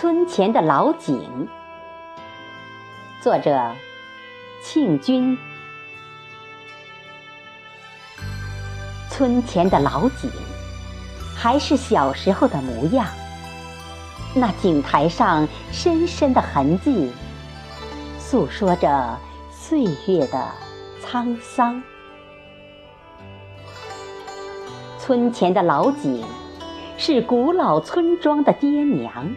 村前的老井，作者：庆军。村前的老井，还是小时候的模样。那井台上深深的痕迹，诉说着岁月的沧桑。村前的老井，是古老村庄的爹娘。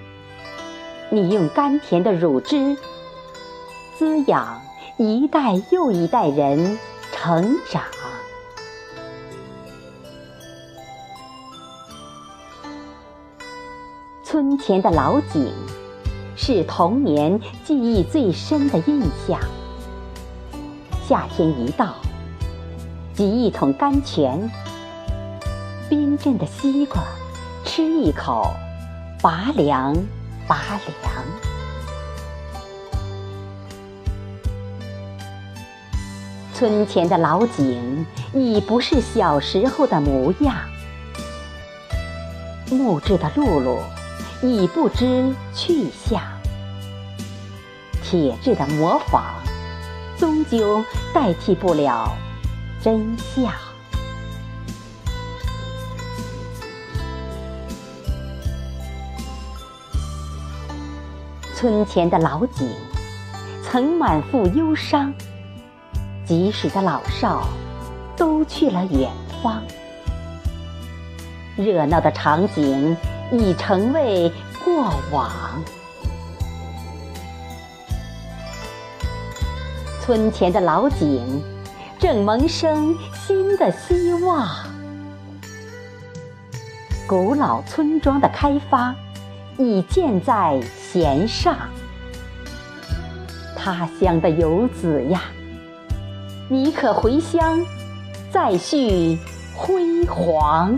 你用甘甜的乳汁，滋养一代又一代人成长。村前的老井，是童年记忆最深的印象。夏天一到，挤一桶甘泉。冰镇的西瓜，吃一口，拔凉拔凉。村前的老井已不是小时候的模样，木质的辘轳已不知去向，铁质的模仿终究代替不了真相。村前的老井，曾满腹忧伤。即使的老少，都去了远方。热闹的场景已成为过往。村前的老井，正萌生新的希望。古老村庄的开发。已箭在弦上，他乡的游子呀，你可回乡，再续辉煌。